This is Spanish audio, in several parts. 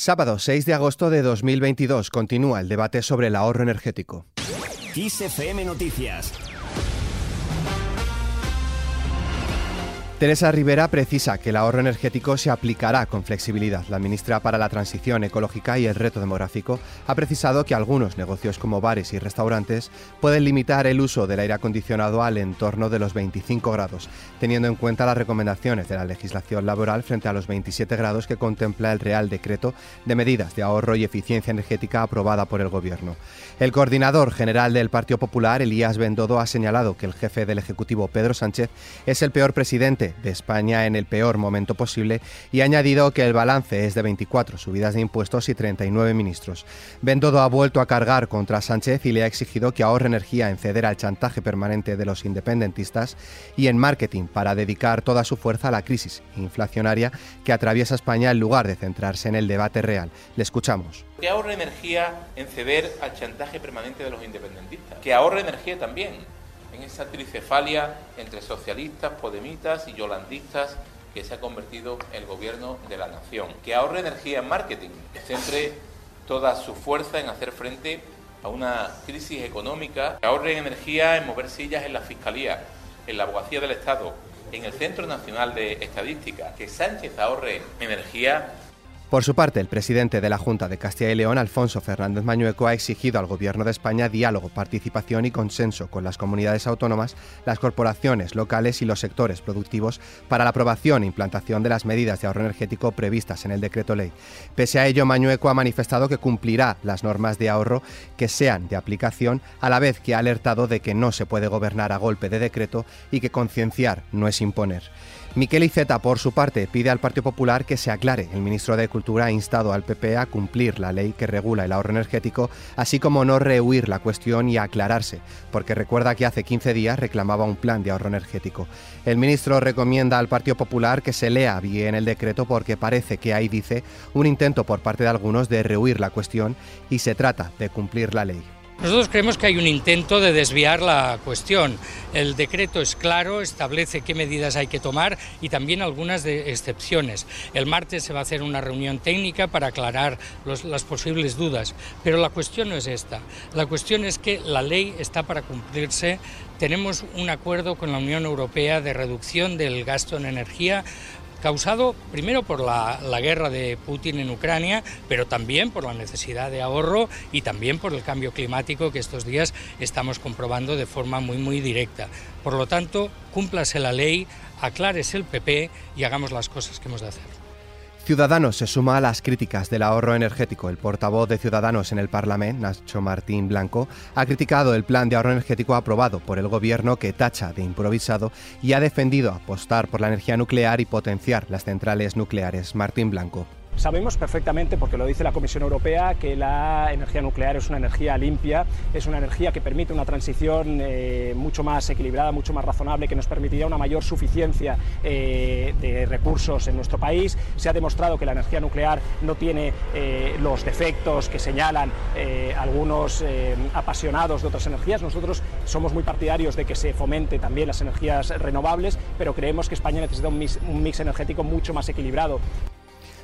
Sábado 6 de agosto de 2022 continúa el debate sobre el ahorro energético. Noticias Teresa Rivera precisa que el ahorro energético se aplicará con flexibilidad. La ministra para la Transición Ecológica y el Reto Demográfico ha precisado que algunos negocios como bares y restaurantes pueden limitar el uso del aire acondicionado al entorno de los 25 grados, teniendo en cuenta las recomendaciones de la legislación laboral frente a los 27 grados que contempla el Real Decreto de Medidas de Ahorro y Eficiencia Energética aprobada por el Gobierno. El coordinador general del Partido Popular, Elías Bendodo, ha señalado que el jefe del Ejecutivo, Pedro Sánchez, es el peor presidente de España en el peor momento posible y ha añadido que el balance es de 24 subidas de impuestos y 39 ministros. Bendodo ha vuelto a cargar contra Sánchez y le ha exigido que ahorre energía en ceder al chantaje permanente de los independentistas y en marketing para dedicar toda su fuerza a la crisis inflacionaria que atraviesa España en lugar de centrarse en el debate real. Le escuchamos. Que ahorre energía en ceder al chantaje permanente de los independentistas. Que ahorre energía también en esa tricefalia entre socialistas, podemitas y yolandistas que se ha convertido el gobierno de la nación. Que ahorre energía en marketing, que centre toda su fuerza en hacer frente a una crisis económica, que ahorre energía en mover sillas en la Fiscalía, en la Abogacía del Estado, en el Centro Nacional de Estadística, que Sánchez ahorre energía por su parte, el presidente de la Junta de Castilla y León, Alfonso Fernández Mañueco, ha exigido al Gobierno de España diálogo, participación y consenso con las comunidades autónomas, las corporaciones locales y los sectores productivos para la aprobación e implantación de las medidas de ahorro energético previstas en el decreto ley. Pese a ello, Mañueco ha manifestado que cumplirá las normas de ahorro que sean de aplicación, a la vez que ha alertado de que no se puede gobernar a golpe de decreto y que concienciar no es imponer. Miquel Iceta, por su parte, pide al Partido Popular que se aclare. El ministro de Cultura ha instado al PP a cumplir la ley que regula el ahorro energético, así como no rehuir la cuestión y aclararse, porque recuerda que hace 15 días reclamaba un plan de ahorro energético. El ministro recomienda al Partido Popular que se lea bien el decreto porque parece que ahí dice un intento por parte de algunos de rehuir la cuestión y se trata de cumplir la ley. Nosotros creemos que hay un intento de desviar la cuestión. El decreto es claro, establece qué medidas hay que tomar y también algunas excepciones. El martes se va a hacer una reunión técnica para aclarar las posibles dudas, pero la cuestión no es esta. La cuestión es que la ley está para cumplirse. Tenemos un acuerdo con la Unión Europea de reducción del gasto en energía causado primero por la, guerra de Putin en Ucrania, pero también por la necesidad de ahorro y también por el cambio climático que estos días estamos comprobando de forma muy, muy directa. Por lo tanto, cúmplase la ley, aclárese el PP y hagamos las cosas que hemos de hacer. Ciudadanos se suma a las críticas del ahorro energético. El portavoz de Ciudadanos en el Parlamento, Nacho Martín Blanco, ha criticado el plan de ahorro energético aprobado por el Gobierno que tacha de improvisado y ha defendido apostar por la energía nuclear y potenciar las centrales nucleares. Martín Blanco. Sabemos perfectamente, porque lo dice la Comisión Europea, que la energía nuclear es una energía limpia, es una energía que permite una transición eh, mucho más equilibrada, mucho más razonable, que nos permitiría una mayor suficiencia eh, de recursos en nuestro país. Se ha demostrado que la energía nuclear no tiene eh, los defectos que señalan algunos apasionados de otras energías. Nosotros somos muy partidarios de que se fomente también las energías renovables, pero creemos que España necesita un mix energético mucho más equilibrado.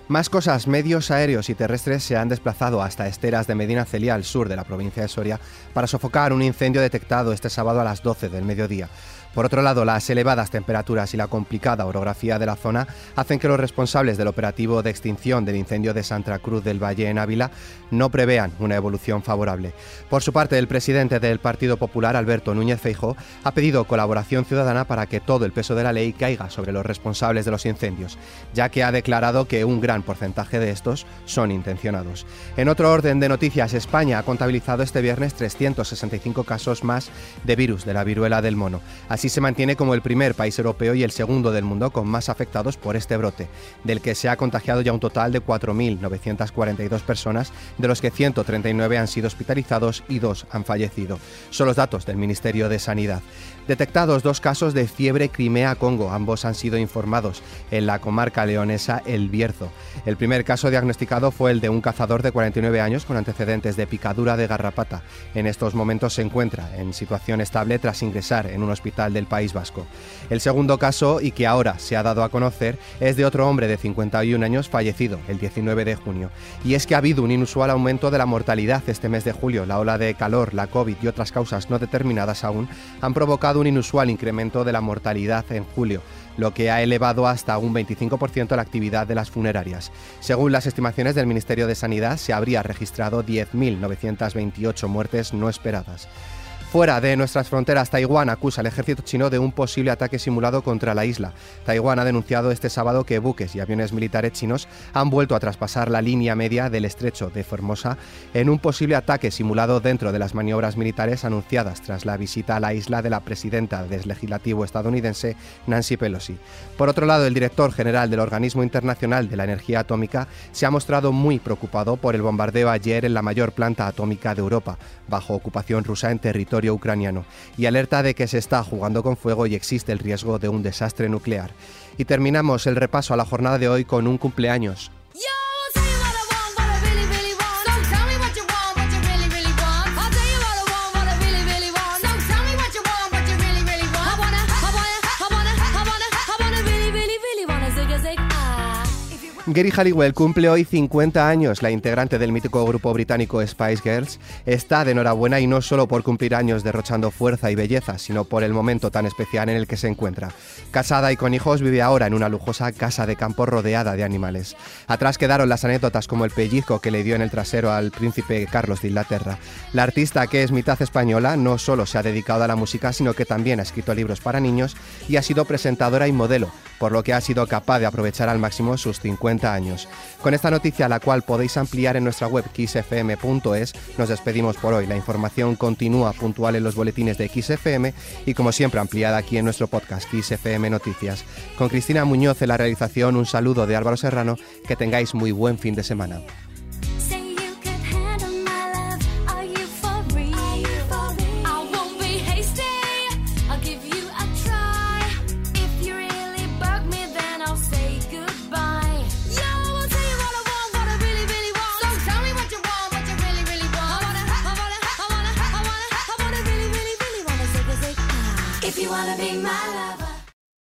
Más cosas, medios aéreos y terrestres se han desplazado hasta esteras de Medina Celia, al sur de la provincia de Soria, para sofocar un incendio detectado este sábado a las 12 del mediodía. Por otro lado, las elevadas temperaturas y la complicada orografía de la zona hacen que los responsables del operativo de extinción del incendio de Santa Cruz del Valle en Ávila no prevean una evolución favorable. Por su parte, el presidente del Partido Popular, Alberto Núñez Feijóo, ha pedido colaboración ciudadana para que todo el peso de la ley caiga sobre los responsables de los incendios, ya que ha declarado que un gran porcentaje de estos son intencionados. En otro orden de noticias, España ha contabilizado este viernes 365 casos más de virus de la viruela del mono. Así se mantiene como el primer país europeo y el segundo del mundo con más afectados por este brote, del que se ha contagiado ya un total de 4.942 personas, de los que 139 han sido hospitalizados y dos han fallecido. Son los datos del Ministerio de Sanidad. Detectados dos casos de fiebre Crimea-Congo, ambos han sido informados en la comarca leonesa El Bierzo. El primer caso diagnosticado fue el de un cazador de 49 años con antecedentes de picadura de garrapata. En estos momentos se encuentra en situación estable tras ingresar en un hospital del País Vasco. El segundo caso, y que ahora se ha dado a conocer, es de otro hombre de 51 años fallecido el 19 de junio. Y es que ha habido un inusual aumento de la mortalidad este mes de julio. La ola de calor, la COVID y otras causas no determinadas aún han provocado un inusual incremento de la mortalidad en julio lo que ha elevado hasta un 25% la actividad de las funerarias. Según las estimaciones del Ministerio de Sanidad, se habría registrado 10.928 muertes no esperadas. Fuera de nuestras fronteras, Taiwán acusa al ejército chino de un posible ataque simulado contra la isla. Taiwán ha denunciado este sábado que buques y aviones militares chinos han vuelto a traspasar la línea media del estrecho de Formosa en un posible ataque simulado dentro de las maniobras militares anunciadas tras la visita a la isla de la presidenta del legislativo estadounidense Nancy Pelosi. Por otro lado, el director general del Organismo Internacional de la Energía Atómica se ha mostrado muy preocupado por el bombardeo ayer en la mayor planta atómica de Europa, bajo ocupación rusa en ucraniano y alerta de que se está jugando con fuego y existe el riesgo de un desastre nuclear. Y terminamos el repaso a la jornada de hoy con un cumpleaños. Gary Halliwell cumple hoy 50 años. La integrante del mítico grupo británico Spice Girls está de enhorabuena y no solo por cumplir años derrochando fuerza y belleza, sino por el momento tan especial en el que se encuentra. Casada y con hijos, vive ahora en una lujosa casa de campo rodeada de animales. Atrás quedaron las anécdotas como el pellizco que le dio en el trasero al príncipe Carlos de Inglaterra. La artista, que es mitad española, no solo se ha dedicado a la música, sino que también ha escrito libros para niños y ha sido presentadora y modelo, por lo que ha sido capaz de aprovechar al máximo sus 50 años. Con esta noticia, la cual podéis ampliar en nuestra web xfm.es, nos despedimos por hoy. La información continúa puntual en los boletines de XFM y como siempre ampliada aquí en nuestro podcast XFM Noticias. Con Cristina Muñoz en la realización, un saludo de Álvaro Serrano, que tengáis muy buen fin de semana. Wanna be my love.